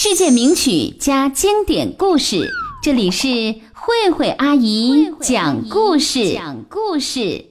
世界名曲加经典故事，这里是慧慧阿姨讲故事。讲故事，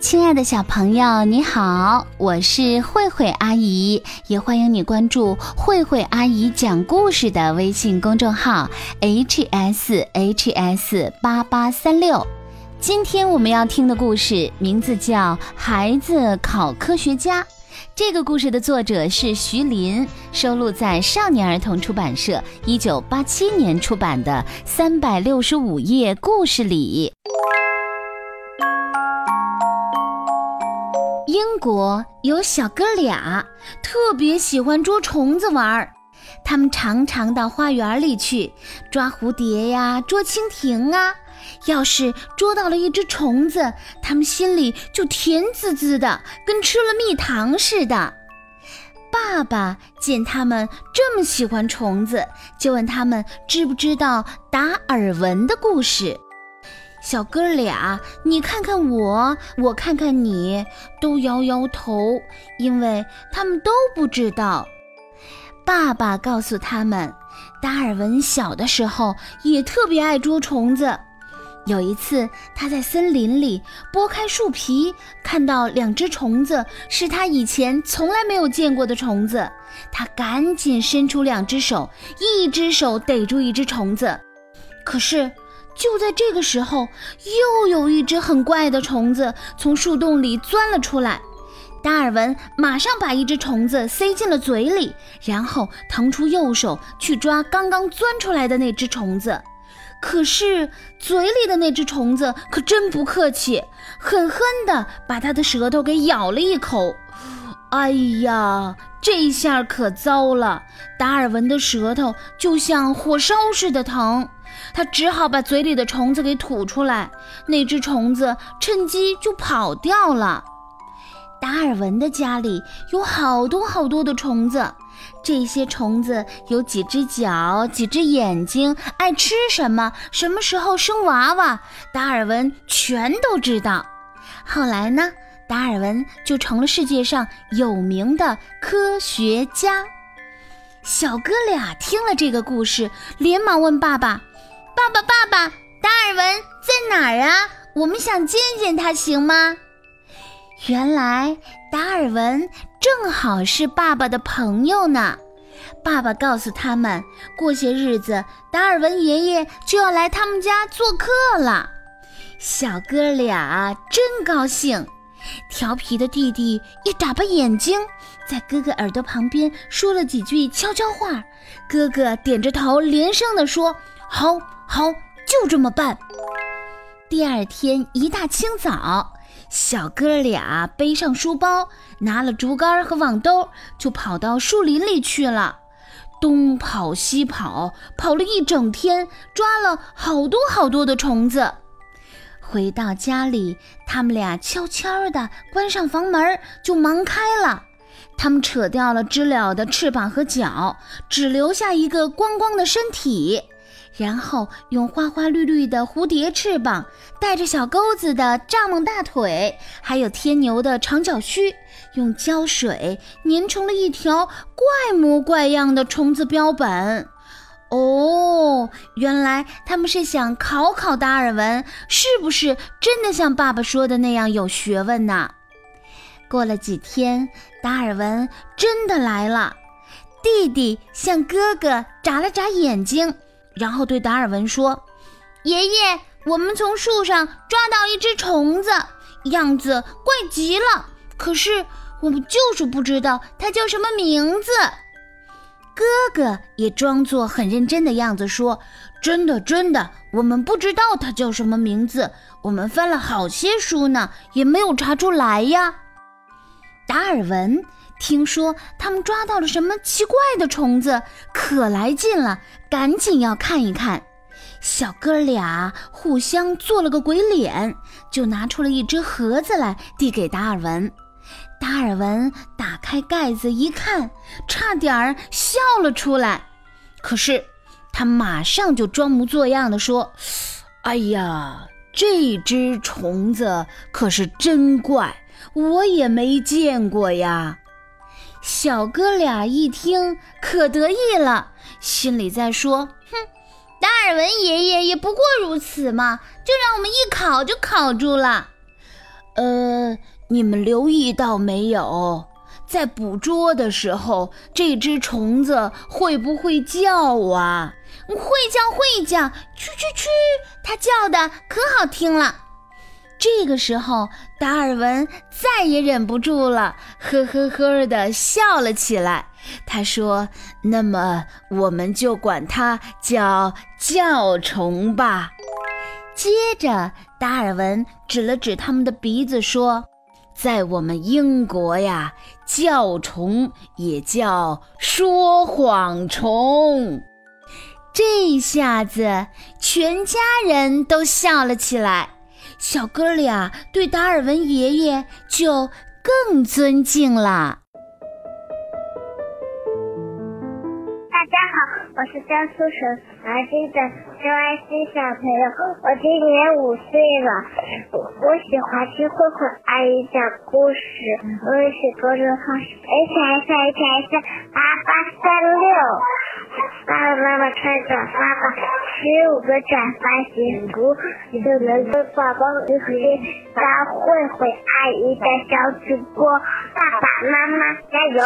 亲爱的小朋友，你好，我是慧慧阿姨，也欢迎你关注慧慧阿姨讲故事的微信公众号 h s h s 八八三六。今天我们要听的故事名字叫《孩子考科学家》。这个故事的作者是徐林，收录在少年儿童出版社一九八七年出版的三百六十五页故事里。英国有小哥俩，特别喜欢捉虫子玩儿。他们常常到花园里去抓蝴蝶呀，捉蜻蜓啊。要是捉到了一只虫子，他们心里就甜滋滋的，跟吃了蜜糖似的。爸爸见他们这么喜欢虫子，就问他们知不知道达尔文的故事。小哥俩，你看看我，我看看你，都摇摇头，因为他们都不知道。爸爸告诉他们，达尔文小的时候也特别爱捉虫子。有一次，他在森林里拨开树皮，看到两只虫子，是他以前从来没有见过的虫子。他赶紧伸出两只手，一只手逮住一只虫子。可是，就在这个时候，又有一只很怪的虫子从树洞里钻了出来。达尔文马上把一只虫子塞进了嘴里，然后腾出右手去抓刚刚钻出来的那只虫子。可是嘴里的那只虫子可真不客气，狠狠地把他的舌头给咬了一口。哎呀，这下可糟了！达尔文的舌头就像火烧似的疼，他只好把嘴里的虫子给吐出来。那只虫子趁机就跑掉了。达尔文的家里有好多好多的虫子。这些虫子有几只脚，几只眼睛，爱吃什么，什么时候生娃娃，达尔文全都知道。后来呢，达尔文就成了世界上有名的科学家。小哥俩听了这个故事，连忙问爸爸：“爸爸，爸爸，达尔文在哪儿啊？我们想见见他，行吗？”原来达尔文正好是爸爸的朋友呢。爸爸告诉他们，过些日子达尔文爷爷就要来他们家做客了。小哥俩真高兴。调皮的弟弟一眨巴眼睛，在哥哥耳朵旁边说了几句悄悄话。哥哥点着头，连声地说：“好，好，就这么办。”第二天一大清早。小哥俩背上书包，拿了竹竿和网兜，就跑到树林里去了。东跑西跑，跑了一整天，抓了好多好多的虫子。回到家里，他们俩悄悄地关上房门，就忙开了。他们扯掉了知了的翅膀和脚，只留下一个光光的身体。然后用花花绿绿的蝴蝶翅膀，带着小钩子的蚱蜢大腿，还有天牛的长脚须，用胶水粘成了一条怪模怪样的虫子标本。哦，原来他们是想考考达尔文，是不是真的像爸爸说的那样有学问呢？过了几天，达尔文真的来了。弟弟向哥哥眨了眨眼睛。然后对达尔文说：“爷爷，我们从树上抓到一只虫子，样子怪极了。可是我们就是不知道它叫什么名字。”哥哥也装作很认真的样子说：“真的，真的，我们不知道它叫什么名字。我们翻了好些书呢，也没有查出来呀。”达尔文。听说他们抓到了什么奇怪的虫子，可来劲了，赶紧要看一看。小哥俩互相做了个鬼脸，就拿出了一只盒子来递给达尔文。达尔文打开盖子一看，差点儿笑了出来。可是他马上就装模作样的说：“哎呀，这只虫子可是真怪，我也没见过呀。”小哥俩一听可得意了，心里在说：“哼，达尔文爷爷也不过如此嘛，就让我们一考就考住了。”呃，你们留意到没有，在捕捉的时候，这只虫子会不会叫啊？会叫，会叫，蛐蛐蛐，它叫的可好听了。这个时候，达尔文再也忍不住了，呵呵呵的笑了起来。他说：“那么，我们就管它叫叫虫吧。”接着，达尔文指了指他们的鼻子说：“在我们英国呀，叫虫也叫说谎虫。”这下子，全家人都笑了起来。小哥俩对达尔文爷爷就更尊敬了。大家好，我是江苏省南京的周爱新小朋友，我今年五岁了。我喜欢听慧慧阿姨讲故事，我也写公众号是 H S H S 八八三六。爸爸妈妈快转发吧，十五个转发幸福就能跟宝宝一起当慧慧阿姨的小主播。爸爸妈妈加油！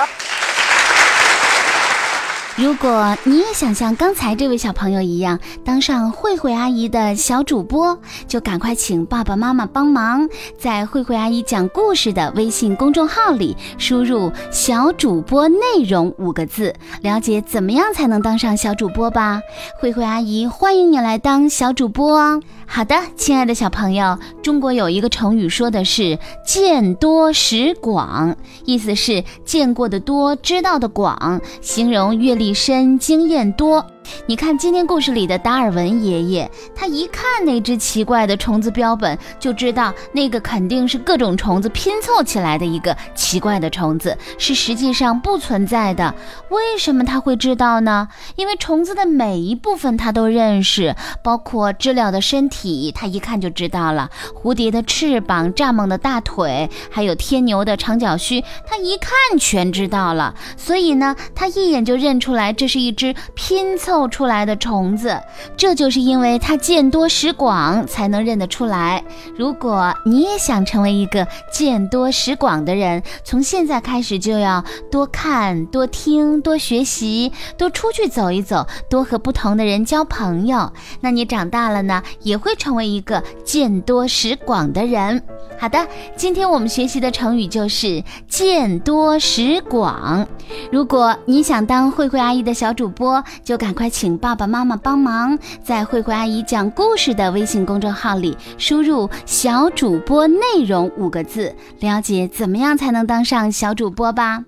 如果你也想像刚才这位小朋友一样当上慧慧阿姨的小主播，就赶快请爸爸妈妈帮忙，在慧慧阿姨讲故事的微信公众号里输入“小主播内容”五个字，了解怎么样才能当上小主播吧。慧慧阿姨欢迎你来当小主播哦。好的，亲爱的小朋友，中国有一个成语说的是“见多识广”，意思是见过的多，知道的广，形容阅历。深经验多。你看今天故事里的达尔文爷爷，他一看那只奇怪的虫子标本，就知道那个肯定是各种虫子拼凑起来的一个奇怪的虫子，是实际上不存在的。为什么他会知道呢？因为虫子的每一部分他都认识，包括知了的身体，他一看就知道了；蝴蝶的翅膀、蚱蜢的大腿，还有天牛的长脚须，他一看全知道了。所以呢，他一眼就认出来这是一只拼凑。凑出来的虫子，这就是因为它见多识广才能认得出来。如果你也想成为一个见多识广的人，从现在开始就要多看、多听、多学习，多出去走一走，多和不同的人交朋友。那你长大了呢，也会成为一个见多识广的人。好的，今天我们学习的成语就是见多识广。如果你想当慧慧阿姨的小主播，就赶快请爸爸妈妈帮忙，在慧慧阿姨讲故事的微信公众号里输入“小主播内容”五个字，了解怎么样才能当上小主播吧。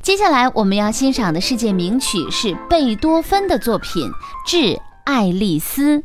接下来我们要欣赏的世界名曲是贝多芬的作品《致爱丽丝》。